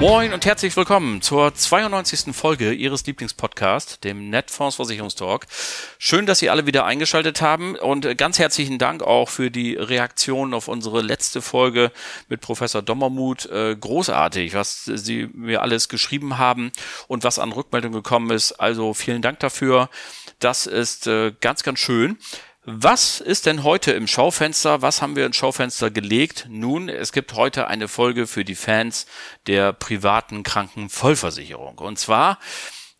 Moin und herzlich willkommen zur 92. Folge Ihres Lieblingspodcasts, dem Netfonds Versicherungstalk. Schön, dass Sie alle wieder eingeschaltet haben und ganz herzlichen Dank auch für die Reaktion auf unsere letzte Folge mit Professor Dommermuth. Äh, großartig, was Sie mir alles geschrieben haben und was an Rückmeldung gekommen ist. Also vielen Dank dafür. Das ist äh, ganz, ganz schön. Was ist denn heute im Schaufenster? Was haben wir ins Schaufenster gelegt? Nun, es gibt heute eine Folge für die Fans der privaten Krankenvollversicherung. Und zwar,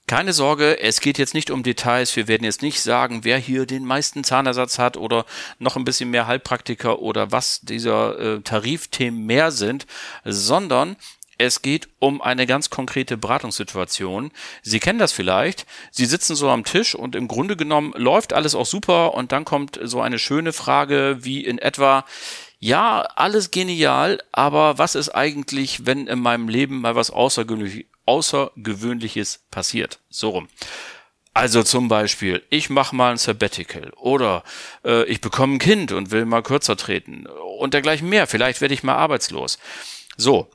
keine Sorge, es geht jetzt nicht um Details. Wir werden jetzt nicht sagen, wer hier den meisten Zahnersatz hat oder noch ein bisschen mehr Heilpraktiker oder was dieser äh, Tarifthemen mehr sind, sondern es geht um eine ganz konkrete Beratungssituation. Sie kennen das vielleicht. Sie sitzen so am Tisch und im Grunde genommen läuft alles auch super und dann kommt so eine schöne Frage wie in etwa, ja, alles genial, aber was ist eigentlich, wenn in meinem Leben mal was Außergewöhnlich, Außergewöhnliches passiert? So rum. Also zum Beispiel, ich mache mal ein Sabbatical oder äh, ich bekomme ein Kind und will mal kürzer treten und dergleichen mehr. Vielleicht werde ich mal arbeitslos. So,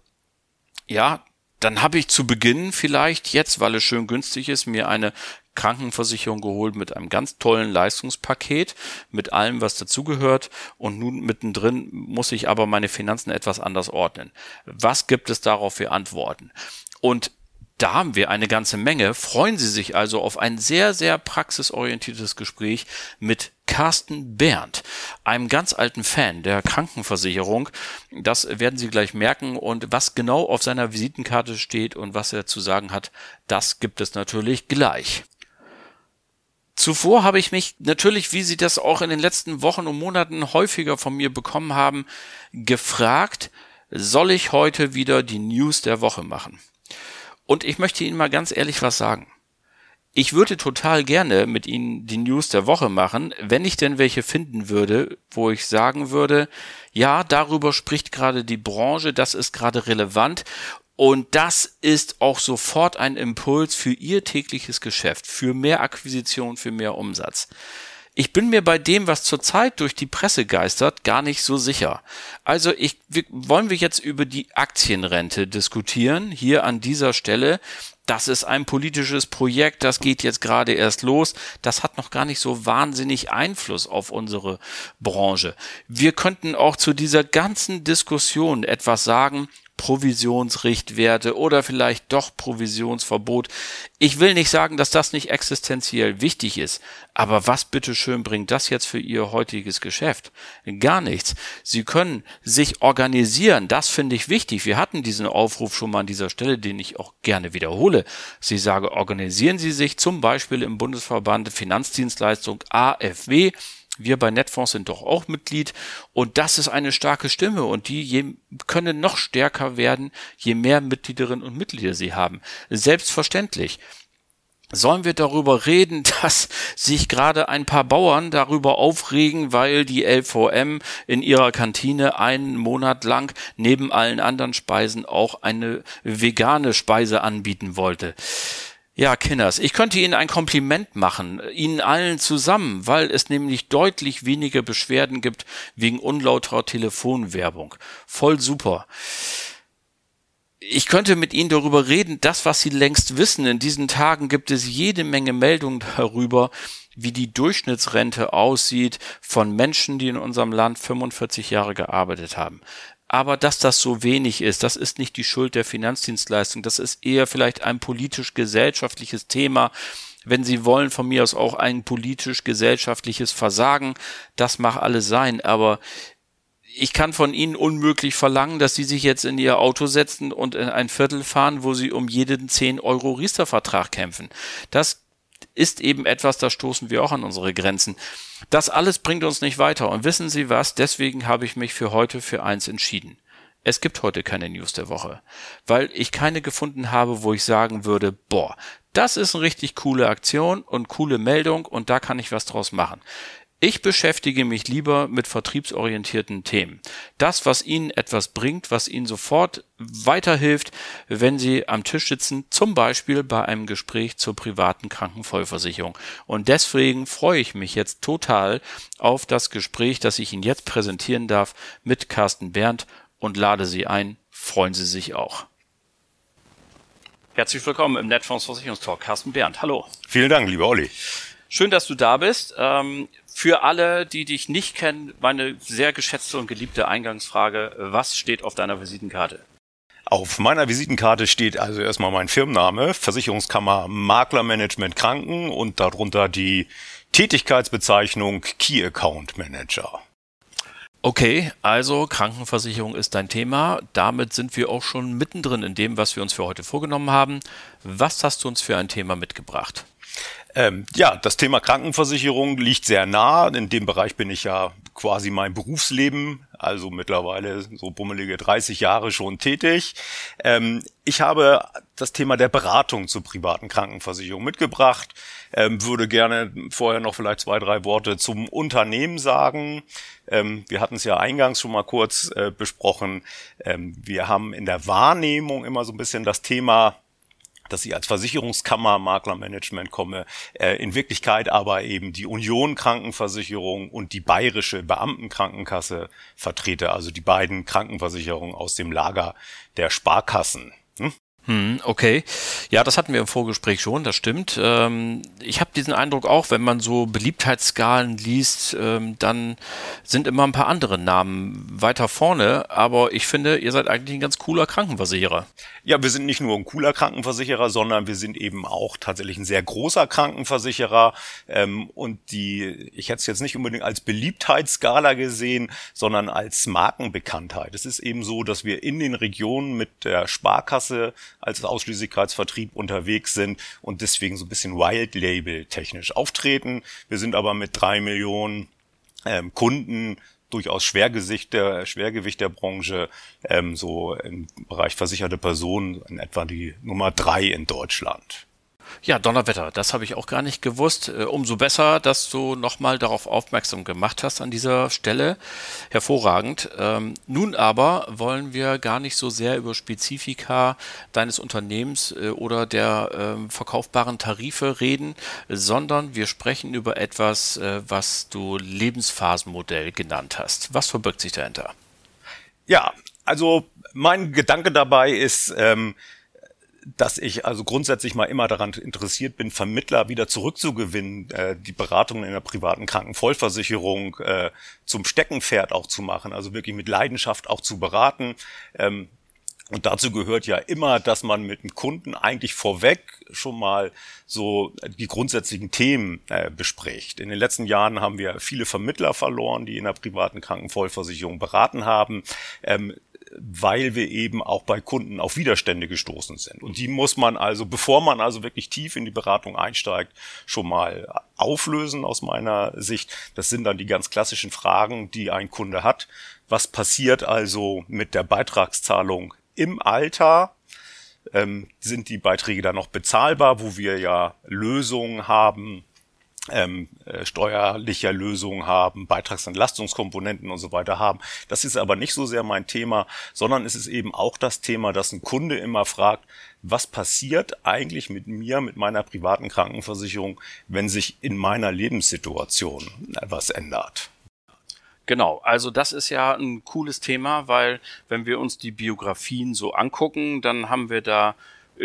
ja, dann habe ich zu Beginn vielleicht jetzt, weil es schön günstig ist, mir eine Krankenversicherung geholt mit einem ganz tollen Leistungspaket, mit allem, was dazugehört. Und nun mittendrin muss ich aber meine Finanzen etwas anders ordnen. Was gibt es darauf für Antworten? Und da haben wir eine ganze Menge. Freuen Sie sich also auf ein sehr, sehr praxisorientiertes Gespräch mit Carsten Berndt, einem ganz alten Fan der Krankenversicherung. Das werden Sie gleich merken und was genau auf seiner Visitenkarte steht und was er zu sagen hat, das gibt es natürlich gleich. Zuvor habe ich mich natürlich, wie Sie das auch in den letzten Wochen und Monaten häufiger von mir bekommen haben, gefragt, soll ich heute wieder die News der Woche machen? Und ich möchte Ihnen mal ganz ehrlich was sagen. Ich würde total gerne mit Ihnen die News der Woche machen, wenn ich denn welche finden würde, wo ich sagen würde, ja, darüber spricht gerade die Branche, das ist gerade relevant und das ist auch sofort ein Impuls für Ihr tägliches Geschäft, für mehr Akquisition, für mehr Umsatz. Ich bin mir bei dem, was zurzeit durch die Presse geistert, gar nicht so sicher. Also ich, wir, wollen wir jetzt über die Aktienrente diskutieren, hier an dieser Stelle. Das ist ein politisches Projekt, das geht jetzt gerade erst los. Das hat noch gar nicht so wahnsinnig Einfluss auf unsere Branche. Wir könnten auch zu dieser ganzen Diskussion etwas sagen, Provisionsrichtwerte oder vielleicht doch Provisionsverbot. Ich will nicht sagen, dass das nicht existenziell wichtig ist, aber was bitteschön bringt das jetzt für Ihr heutiges Geschäft? Gar nichts. Sie können sich organisieren, das finde ich wichtig. Wir hatten diesen Aufruf schon mal an dieser Stelle, den ich auch gerne wiederhole. Sie sage, organisieren Sie sich zum Beispiel im Bundesverband Finanzdienstleistung AFW wir bei Netfonds sind doch auch Mitglied und das ist eine starke Stimme und die je, können noch stärker werden, je mehr Mitgliederinnen und Mitglieder sie haben. Selbstverständlich. Sollen wir darüber reden, dass sich gerade ein paar Bauern darüber aufregen, weil die LVM in ihrer Kantine einen Monat lang neben allen anderen Speisen auch eine vegane Speise anbieten wollte? Ja, Kinders, ich könnte Ihnen ein Kompliment machen, Ihnen allen zusammen, weil es nämlich deutlich weniger Beschwerden gibt wegen unlauterer Telefonwerbung. Voll super. Ich könnte mit Ihnen darüber reden, das, was Sie längst wissen. In diesen Tagen gibt es jede Menge Meldungen darüber, wie die Durchschnittsrente aussieht von Menschen, die in unserem Land 45 Jahre gearbeitet haben. Aber dass das so wenig ist, das ist nicht die Schuld der Finanzdienstleistung. Das ist eher vielleicht ein politisch-gesellschaftliches Thema. Wenn Sie wollen, von mir aus auch ein politisch-gesellschaftliches Versagen. Das mag alles sein. Aber ich kann von Ihnen unmöglich verlangen, dass Sie sich jetzt in Ihr Auto setzen und in ein Viertel fahren, wo Sie um jeden 10 Euro Riester-Vertrag kämpfen. Das ist eben etwas, da stoßen wir auch an unsere Grenzen. Das alles bringt uns nicht weiter. Und wissen Sie was? Deswegen habe ich mich für heute für eins entschieden. Es gibt heute keine News der Woche, weil ich keine gefunden habe, wo ich sagen würde, boah, das ist eine richtig coole Aktion und coole Meldung und da kann ich was draus machen. Ich beschäftige mich lieber mit vertriebsorientierten Themen. Das, was Ihnen etwas bringt, was Ihnen sofort weiterhilft, wenn Sie am Tisch sitzen, zum Beispiel bei einem Gespräch zur privaten Krankenvollversicherung. Und deswegen freue ich mich jetzt total auf das Gespräch, das ich Ihnen jetzt präsentieren darf mit Carsten Berndt und lade Sie ein. Freuen Sie sich auch. Herzlich willkommen im Netfonds Versicherungstalk. Carsten Berndt, hallo. Vielen Dank, lieber Olli. Schön, dass du da bist. Ähm, für alle, die dich nicht kennen, meine sehr geschätzte und geliebte Eingangsfrage. Was steht auf deiner Visitenkarte? Auf meiner Visitenkarte steht also erstmal mein Firmenname, Versicherungskammer Maklermanagement Kranken und darunter die Tätigkeitsbezeichnung Key Account Manager. Okay, also Krankenversicherung ist dein Thema. Damit sind wir auch schon mittendrin in dem, was wir uns für heute vorgenommen haben. Was hast du uns für ein Thema mitgebracht? Ähm, ja, das Thema Krankenversicherung liegt sehr nah. In dem Bereich bin ich ja quasi mein Berufsleben, also mittlerweile so bummelige 30 Jahre schon tätig. Ähm, ich habe das Thema der Beratung zur privaten Krankenversicherung mitgebracht. Ähm, würde gerne vorher noch vielleicht zwei, drei Worte zum Unternehmen sagen. Ähm, wir hatten es ja eingangs schon mal kurz äh, besprochen. Ähm, wir haben in der Wahrnehmung immer so ein bisschen das Thema dass ich als Versicherungskammer Maklermanagement komme, äh, in Wirklichkeit aber eben die Union Krankenversicherung und die bayerische Beamtenkrankenkasse vertrete, also die beiden Krankenversicherungen aus dem Lager der Sparkassen. Hm? Hm, okay. Ja, das hatten wir im Vorgespräch schon, das stimmt. Ähm, ich habe diesen Eindruck auch, wenn man so Beliebtheitsskalen liest, ähm, dann sind immer ein paar andere Namen weiter vorne, aber ich finde, ihr seid eigentlich ein ganz cooler Krankenversicherer. Ja, wir sind nicht nur ein cooler Krankenversicherer, sondern wir sind eben auch tatsächlich ein sehr großer Krankenversicherer. Ähm, und die, ich hätte es jetzt nicht unbedingt als Beliebtheitsskala gesehen, sondern als Markenbekanntheit. Es ist eben so, dass wir in den Regionen mit der Sparkasse als Ausschließlichkeitsvertrieb unterwegs sind und deswegen so ein bisschen Wild Label technisch auftreten. Wir sind aber mit drei Millionen ähm, Kunden durchaus Schwergewicht der, Schwergewicht der Branche, ähm, so im Bereich versicherte Personen in etwa die Nummer drei in Deutschland. Ja, Donnerwetter, das habe ich auch gar nicht gewusst. Äh, umso besser, dass du nochmal darauf aufmerksam gemacht hast an dieser Stelle. Hervorragend. Ähm, nun aber wollen wir gar nicht so sehr über Spezifika deines Unternehmens äh, oder der äh, verkaufbaren Tarife reden, sondern wir sprechen über etwas, äh, was du Lebensphasenmodell genannt hast. Was verbirgt sich dahinter? Ja, also mein Gedanke dabei ist, ähm, dass ich also grundsätzlich mal immer daran interessiert bin, Vermittler wieder zurückzugewinnen, äh, die Beratungen in der privaten Krankenvollversicherung äh, zum Steckenpferd auch zu machen, also wirklich mit Leidenschaft auch zu beraten. Ähm, und dazu gehört ja immer, dass man mit dem Kunden eigentlich vorweg schon mal so die grundsätzlichen Themen äh, bespricht. In den letzten Jahren haben wir viele Vermittler verloren, die in der privaten Krankenvollversicherung beraten haben. Ähm, weil wir eben auch bei Kunden auf Widerstände gestoßen sind. Und die muss man also, bevor man also wirklich tief in die Beratung einsteigt, schon mal auflösen aus meiner Sicht. Das sind dann die ganz klassischen Fragen, die ein Kunde hat. Was passiert also mit der Beitragszahlung im Alter? Ähm, sind die Beiträge dann noch bezahlbar, wo wir ja Lösungen haben, ähm, äh, steuerlicher Lösungen haben, Beitragsentlastungskomponenten und so weiter haben. Das ist aber nicht so sehr mein Thema, sondern es ist eben auch das Thema, dass ein Kunde immer fragt, was passiert eigentlich mit mir, mit meiner privaten Krankenversicherung, wenn sich in meiner Lebenssituation etwas ändert. Genau, also das ist ja ein cooles Thema, weil wenn wir uns die Biografien so angucken, dann haben wir da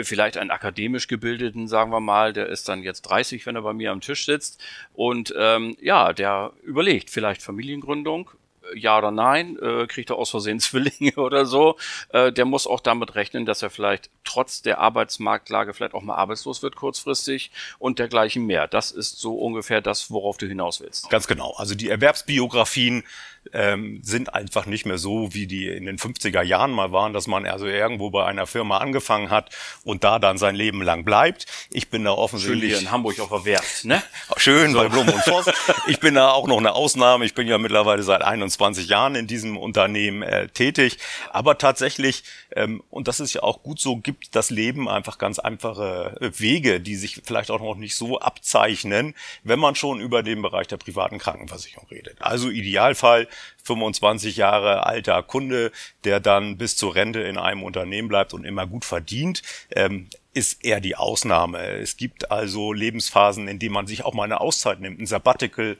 vielleicht einen akademisch gebildeten, sagen wir mal, der ist dann jetzt 30, wenn er bei mir am Tisch sitzt und ähm, ja, der überlegt vielleicht Familiengründung, äh, ja oder nein, äh, kriegt er aus Versehen Zwillinge oder so, äh, der muss auch damit rechnen, dass er vielleicht trotz der Arbeitsmarktlage vielleicht auch mal arbeitslos wird kurzfristig und dergleichen mehr. Das ist so ungefähr das, worauf du hinaus willst. Ganz genau. Also die Erwerbsbiografien ähm, sind einfach nicht mehr so, wie die in den 50er Jahren mal waren, dass man also irgendwo bei einer Firma angefangen hat und da dann sein Leben lang bleibt. Ich bin da offensichtlich... Schön hier in Hamburg auf der Werft, ne? Schön so. bei Blum und Voss. Ich bin da auch noch eine Ausnahme. Ich bin ja mittlerweile seit 21 Jahren in diesem Unternehmen äh, tätig. Aber tatsächlich, ähm, und das ist ja auch gut so, gibt das Leben einfach ganz einfache äh, Wege, die sich vielleicht auch noch nicht so abzeichnen, wenn man schon über den Bereich der privaten Krankenversicherung redet. Also Idealfall 25 Jahre alter Kunde, der dann bis zur Rente in einem Unternehmen bleibt und immer gut verdient. Ähm, ist eher die Ausnahme. Es gibt also Lebensphasen, in denen man sich auch mal eine Auszeit nimmt, ein Sabbatical,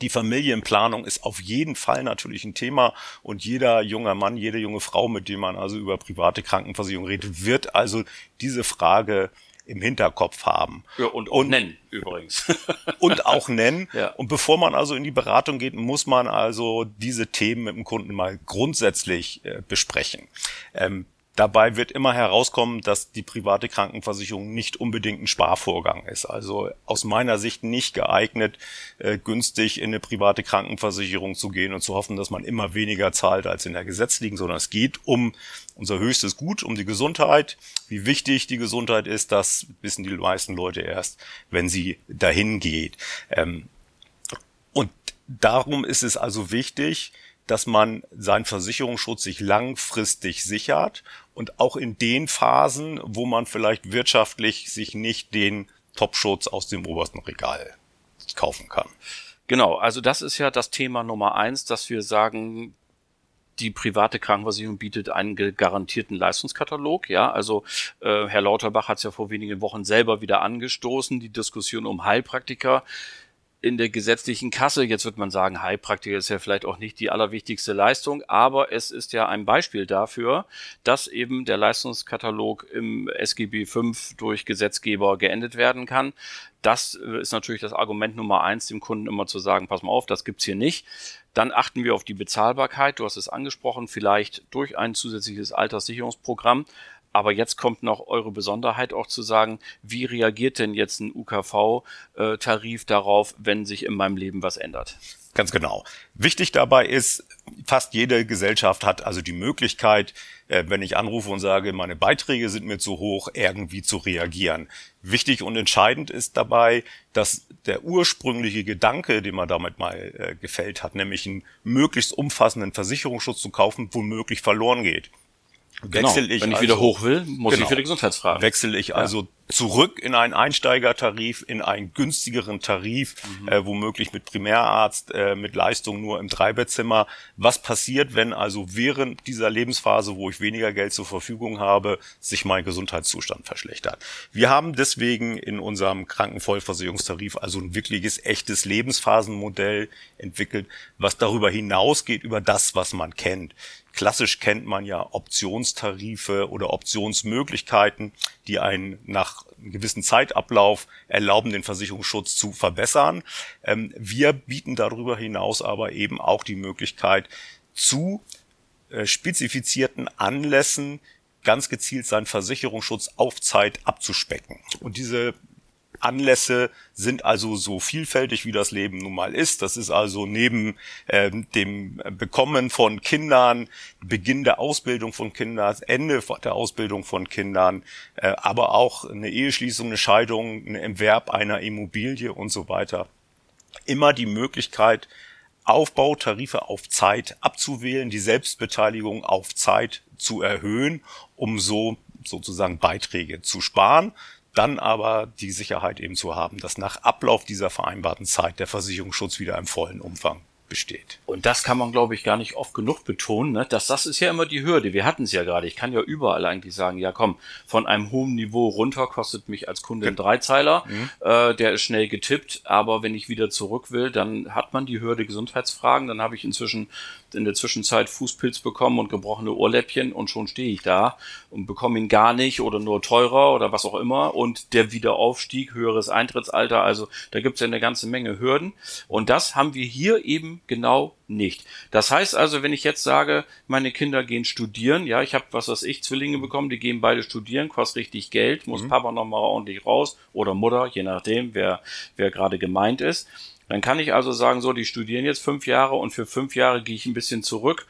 die Familienplanung ist auf jeden Fall natürlich ein Thema und jeder junger Mann, jede junge Frau, mit dem man also über private Krankenversicherung redet, wird also diese Frage im Hinterkopf haben. Ja, und, und nennen übrigens. und auch nennen. Ja. Und bevor man also in die Beratung geht, muss man also diese Themen mit dem Kunden mal grundsätzlich äh, besprechen. Ähm, Dabei wird immer herauskommen, dass die private Krankenversicherung nicht unbedingt ein Sparvorgang ist. Also aus meiner Sicht nicht geeignet, äh, günstig in eine private Krankenversicherung zu gehen und zu hoffen, dass man immer weniger zahlt als in der gesetzlichen, sondern es geht um unser höchstes Gut, um die Gesundheit. Wie wichtig die Gesundheit ist, das wissen die meisten Leute erst, wenn sie dahin geht. Ähm, und darum ist es also wichtig, dass man seinen Versicherungsschutz sich langfristig sichert und auch in den Phasen, wo man vielleicht wirtschaftlich sich nicht den Topschutz aus dem obersten Regal kaufen kann. Genau, also das ist ja das Thema Nummer eins, dass wir sagen, die private Krankenversicherung bietet einen garantierten Leistungskatalog. Ja, also äh, Herr Lauterbach hat es ja vor wenigen Wochen selber wieder angestoßen, die Diskussion um Heilpraktiker in der gesetzlichen Kasse. Jetzt wird man sagen, Heilpraktiker ist ja vielleicht auch nicht die allerwichtigste Leistung, aber es ist ja ein Beispiel dafür, dass eben der Leistungskatalog im SGB V durch Gesetzgeber geendet werden kann. Das äh, ist natürlich das Argument Nummer eins, dem Kunden immer zu sagen, pass mal auf, das gibt's hier nicht. Dann achten wir auf die Bezahlbarkeit. Du hast es angesprochen, vielleicht durch ein zusätzliches Alterssicherungsprogramm. Aber jetzt kommt noch eure Besonderheit auch zu sagen, wie reagiert denn jetzt ein UKV-Tarif darauf, wenn sich in meinem Leben was ändert? Ganz genau. Wichtig dabei ist, fast jede Gesellschaft hat also die Möglichkeit, äh, wenn ich anrufe und sage, meine Beiträge sind mir zu hoch, irgendwie zu reagieren. Wichtig und entscheidend ist dabei, dass der ursprüngliche Gedanke, den man damit mal äh, gefällt hat, nämlich einen möglichst umfassenden Versicherungsschutz zu kaufen, womöglich verloren geht. Genau. Wechsel ich Wenn ich also, wieder hoch will, muss genau, ich wieder Gesundheitsfragen. Wechsle ich also zurück in einen Einsteigertarif, in einen günstigeren Tarif, mhm. äh, womöglich mit Primärarzt, äh, mit Leistung nur im Dreibettzimmer. Was passiert, wenn also während dieser Lebensphase, wo ich weniger Geld zur Verfügung habe, sich mein Gesundheitszustand verschlechtert? Wir haben deswegen in unserem Krankenvollversicherungstarif also ein wirkliches, echtes Lebensphasenmodell entwickelt, was darüber hinausgeht, über das, was man kennt. Klassisch kennt man ja Optionstarife oder Optionsmöglichkeiten, die einen nach einem gewissen Zeitablauf erlauben, den Versicherungsschutz zu verbessern. Ähm, wir bieten darüber hinaus aber eben auch die Möglichkeit, zu äh, spezifizierten Anlässen ganz gezielt seinen Versicherungsschutz auf Zeit abzuspecken. Und diese Anlässe sind also so vielfältig, wie das Leben nun mal ist. Das ist also neben äh, dem Bekommen von Kindern, Beginn der Ausbildung von Kindern, Ende der Ausbildung von Kindern, äh, aber auch eine Eheschließung, eine Scheidung, ein Erwerb einer Immobilie und so weiter. Immer die Möglichkeit, Aufbautarife auf Zeit abzuwählen, die Selbstbeteiligung auf Zeit zu erhöhen, um so sozusagen Beiträge zu sparen dann aber die Sicherheit eben zu haben, dass nach Ablauf dieser vereinbarten Zeit der Versicherungsschutz wieder im vollen Umfang besteht. Und das kann man, glaube ich, gar nicht oft genug betonen, ne? dass das ist ja immer die Hürde. Wir hatten es ja gerade. Ich kann ja überall eigentlich sagen, ja komm, von einem hohen Niveau runter kostet mich als Kunde ein Dreizeiler, mhm. äh, der ist schnell getippt, aber wenn ich wieder zurück will, dann hat man die Hürde Gesundheitsfragen, dann habe ich inzwischen in der Zwischenzeit Fußpilz bekommen und gebrochene Ohrläppchen und schon stehe ich da und bekomme ihn gar nicht oder nur teurer oder was auch immer und der Wiederaufstieg, höheres Eintrittsalter, also da gibt es ja eine ganze Menge Hürden und das haben wir hier eben genau nicht. Das heißt also, wenn ich jetzt sage, meine Kinder gehen studieren, ja, ich habe, was weiß ich, Zwillinge bekommen, die gehen beide studieren, kostet richtig Geld, muss mhm. Papa nochmal ordentlich raus oder Mutter, je nachdem, wer, wer gerade gemeint ist Dann kann ich also sagen, so, die studieren jetzt fünf Jahre und für fünf Jahre gehe ich ein bisschen zurück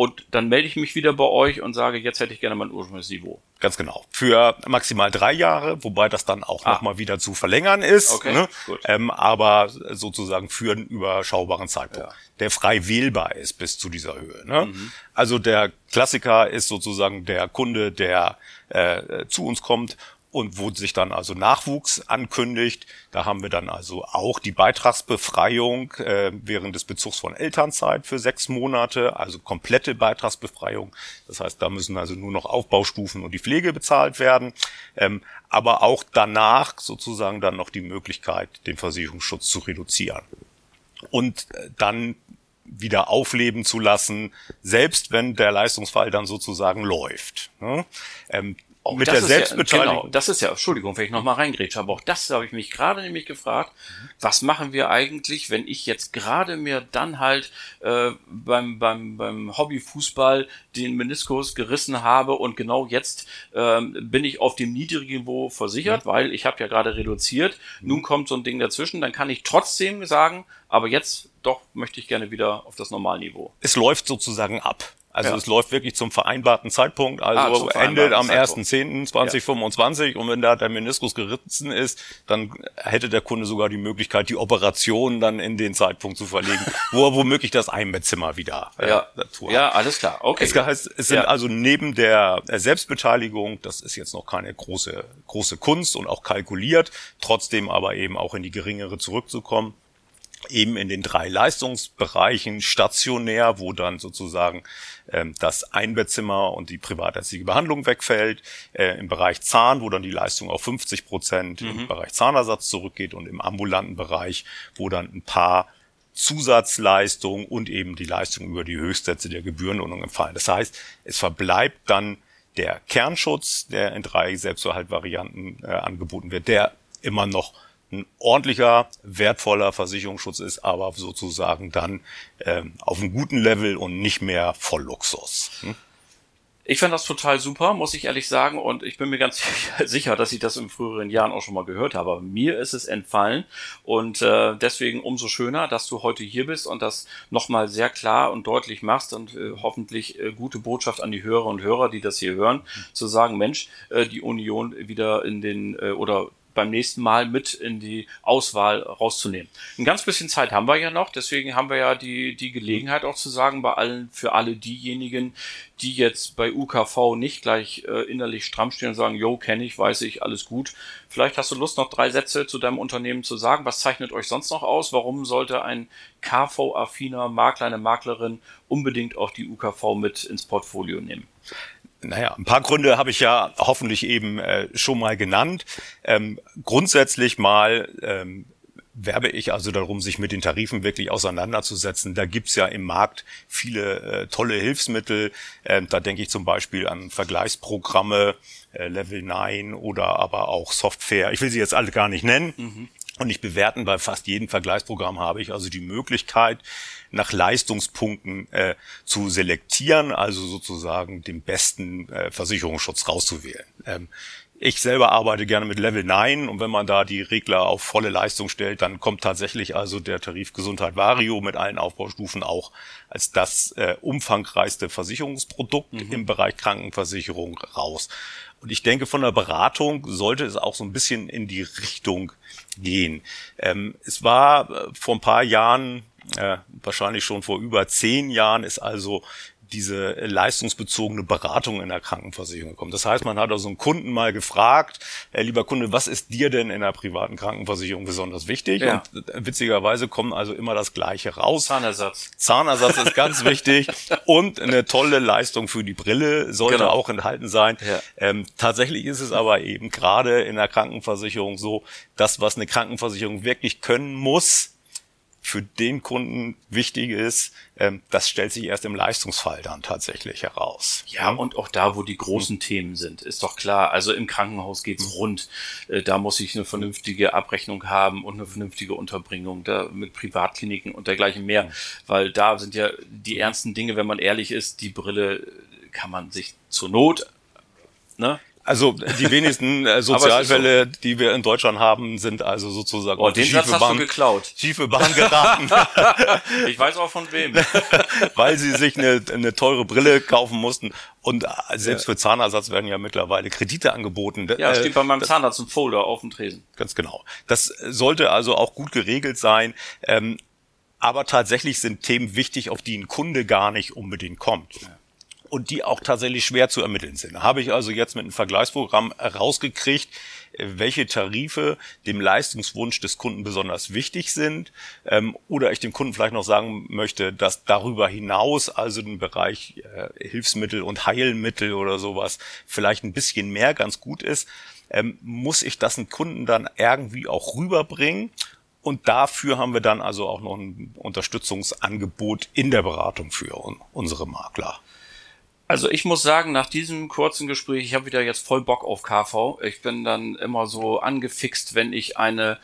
und dann melde ich mich wieder bei euch und sage, jetzt hätte ich gerne mein ursprüngliches Niveau. Ganz genau. Für maximal drei Jahre, wobei das dann auch ah. nochmal wieder zu verlängern ist. Okay, ne? gut. Ähm, aber sozusagen für einen überschaubaren Zeitpunkt, ja. der frei wählbar ist bis zu dieser Höhe. Ne? Mhm. Also der Klassiker ist sozusagen der Kunde, der äh, zu uns kommt und wo sich dann also Nachwuchs ankündigt. Da haben wir dann also auch die Beitragsbefreiung äh, während des Bezugs von Elternzeit für sechs Monate, also komplette Beitragsbefreiung. Das heißt, da müssen also nur noch Aufbaustufen und die Pflege bezahlt werden. Ähm, aber auch danach sozusagen dann noch die Möglichkeit, den Versicherungsschutz zu reduzieren. Und äh, dann wieder aufleben zu lassen, selbst wenn der Leistungsfall dann sozusagen läuft. Ne? Ähm, auch mit der Selbstbeteiligung. Ja, genau, das ist ja, Entschuldigung, wenn ich nochmal reingrätsche, aber auch das habe ich mich gerade nämlich gefragt, mhm. was machen wir eigentlich, wenn ich jetzt gerade mir dann halt äh, beim, beim, beim Hobbyfußball den Meniskus gerissen habe und genau jetzt ähm, bin ich auf dem niedrigen Niveau versichert, mhm. weil ich habe ja gerade reduziert, mhm. nun kommt so ein Ding dazwischen, dann kann ich trotzdem sagen, aber jetzt doch möchte ich gerne wieder auf das Normalniveau. Es läuft sozusagen ab. Also ja. es läuft wirklich zum vereinbarten Zeitpunkt, also ah, endet am 1.10.2025 ja. und wenn da der Meniskus gerissen ist, dann hätte der Kunde sogar die Möglichkeit, die Operation dann in den Zeitpunkt zu verlegen, wo er womöglich das Einbettzimmer wieder äh, ja. hat. Ja, alles klar. Okay. Es heißt, es sind also neben der Selbstbeteiligung, das ist jetzt noch keine große, große Kunst und auch kalkuliert, trotzdem aber eben auch in die geringere zurückzukommen, eben in den drei Leistungsbereichen stationär, wo dann sozusagen ähm, das Einbettzimmer und die privatärztliche Behandlung wegfällt, äh, im Bereich Zahn, wo dann die Leistung auf 50 Prozent mhm. im Bereich Zahnersatz zurückgeht und im ambulanten Bereich, wo dann ein paar Zusatzleistungen und eben die Leistung über die Höchstsätze der Gebührenordnung empfallen. Das heißt, es verbleibt dann der Kernschutz, der in drei Selbsterhaltvarianten äh, angeboten wird, der immer noch ein ordentlicher, wertvoller Versicherungsschutz ist, aber sozusagen dann ähm, auf einem guten Level und nicht mehr Vollluxus. Hm? Ich fand das total super, muss ich ehrlich sagen, und ich bin mir ganz sicher, dass ich das in früheren Jahren auch schon mal gehört habe. Aber mir ist es entfallen und äh, deswegen umso schöner, dass du heute hier bist und das nochmal sehr klar und deutlich machst und äh, hoffentlich äh, gute Botschaft an die Hörer und Hörer, die das hier hören, zu sagen, Mensch, äh, die Union wieder in den äh, oder beim nächsten Mal mit in die Auswahl rauszunehmen. Ein ganz bisschen Zeit haben wir ja noch, deswegen haben wir ja die, die Gelegenheit auch zu sagen, bei allen, für alle diejenigen, die jetzt bei UKV nicht gleich äh, innerlich stramm stehen und sagen, yo, kenne ich, weiß ich, alles gut. Vielleicht hast du Lust, noch drei Sätze zu deinem Unternehmen zu sagen. Was zeichnet euch sonst noch aus? Warum sollte ein KV-affiner Makler, eine Maklerin unbedingt auch die UKV mit ins Portfolio nehmen? Naja, ein paar Gründe habe ich ja hoffentlich eben äh, schon mal genannt. Ähm, grundsätzlich mal ähm, werbe ich also darum, sich mit den Tarifen wirklich auseinanderzusetzen. Da gibt's ja im Markt viele äh, tolle Hilfsmittel. Ähm, da denke ich zum Beispiel an Vergleichsprogramme, äh, Level 9 oder aber auch Software. Ich will sie jetzt alle gar nicht nennen. Mhm. Und nicht bewerten, bei fast jedem Vergleichsprogramm habe ich also die Möglichkeit, nach Leistungspunkten äh, zu selektieren, also sozusagen den besten äh, Versicherungsschutz rauszuwählen. Ähm, ich selber arbeite gerne mit Level 9 und wenn man da die Regler auf volle Leistung stellt, dann kommt tatsächlich also der Tarif Gesundheit Vario mit allen Aufbaustufen auch als das äh, umfangreichste Versicherungsprodukt mhm. im Bereich Krankenversicherung raus. Und ich denke, von der Beratung sollte es auch so ein bisschen in die Richtung gehen. Ähm, es war äh, vor ein paar Jahren, äh, wahrscheinlich schon vor über zehn Jahren, ist also diese leistungsbezogene Beratung in der Krankenversicherung kommt. Das heißt, man hat also einen Kunden mal gefragt, äh, lieber Kunde, was ist dir denn in der privaten Krankenversicherung besonders wichtig? Ja. Und äh, witzigerweise kommt also immer das Gleiche raus. Zahnersatz. Zahnersatz ist ganz wichtig und eine tolle Leistung für die Brille sollte genau. auch enthalten sein. Ja. Ähm, tatsächlich ist es aber eben gerade in der Krankenversicherung so, das, was eine Krankenversicherung wirklich können muss, für den Kunden wichtig ist, ähm, das stellt sich erst im Leistungsfall dann tatsächlich heraus. Ja, und auch da, wo die großen mhm. Themen sind, ist doch klar. Also im Krankenhaus geht's mhm. rund. Äh, da muss ich eine vernünftige Abrechnung haben und eine vernünftige Unterbringung da mit Privatkliniken und dergleichen mehr. Mhm. Weil da sind ja die ernsten Dinge, wenn man ehrlich ist, die Brille kann man sich zur Not Ne? Also die wenigsten äh, Sozialfälle, so. die wir in Deutschland haben, sind also sozusagen oh, den Satz hast Bahn, du geklaut. schiefe Bahn geraten. ich weiß auch von wem. Weil sie sich eine, eine teure Brille kaufen mussten. Und äh, selbst ja. für Zahnersatz werden ja mittlerweile Kredite angeboten. Ja, steht bei meinem das, Zahnarzt ein Folder auf dem Tresen. Ganz genau. Das sollte also auch gut geregelt sein. Ähm, aber tatsächlich sind Themen wichtig, auf die ein Kunde gar nicht unbedingt kommt. Ja und die auch tatsächlich schwer zu ermitteln sind. Habe ich also jetzt mit einem Vergleichsprogramm rausgekriegt, welche Tarife dem Leistungswunsch des Kunden besonders wichtig sind ähm, oder ich dem Kunden vielleicht noch sagen möchte, dass darüber hinaus also den Bereich äh, Hilfsmittel und Heilmittel oder sowas vielleicht ein bisschen mehr ganz gut ist, ähm, muss ich das dem Kunden dann irgendwie auch rüberbringen und dafür haben wir dann also auch noch ein Unterstützungsangebot in der Beratung für unsere Makler. Also ich muss sagen, nach diesem kurzen Gespräch, ich habe wieder jetzt voll Bock auf KV. Ich bin dann immer so angefixt, wenn ich eine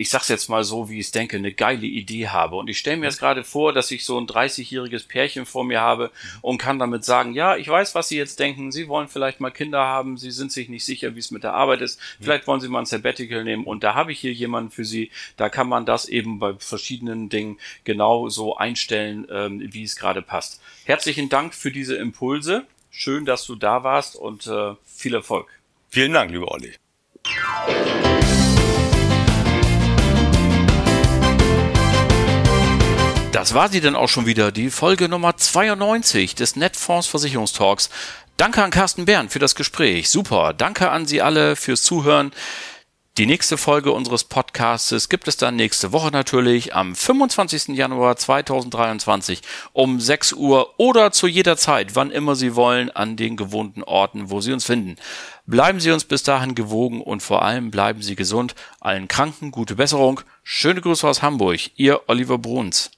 ich sag's jetzt mal so, wie ich es denke, eine geile Idee habe. Und ich stelle mir jetzt gerade vor, dass ich so ein 30-jähriges Pärchen vor mir habe und kann damit sagen, ja, ich weiß, was Sie jetzt denken. Sie wollen vielleicht mal Kinder haben. Sie sind sich nicht sicher, wie es mit der Arbeit ist. Vielleicht wollen Sie mal ein Sabbatical nehmen. Und da habe ich hier jemanden für Sie. Da kann man das eben bei verschiedenen Dingen genau so einstellen, ähm, wie es gerade passt. Herzlichen Dank für diese Impulse. Schön, dass du da warst und äh, viel Erfolg. Vielen Dank, lieber Olli. Das war sie dann auch schon wieder, die Folge Nummer 92 des Netfonds Versicherungstalks. Danke an Carsten Bern für das Gespräch. Super. Danke an Sie alle fürs Zuhören. Die nächste Folge unseres Podcasts gibt es dann nächste Woche natürlich am 25. Januar 2023 um 6 Uhr oder zu jeder Zeit, wann immer Sie wollen, an den gewohnten Orten, wo Sie uns finden. Bleiben Sie uns bis dahin gewogen und vor allem bleiben Sie gesund. Allen Kranken gute Besserung. Schöne Grüße aus Hamburg. Ihr Oliver Bruns.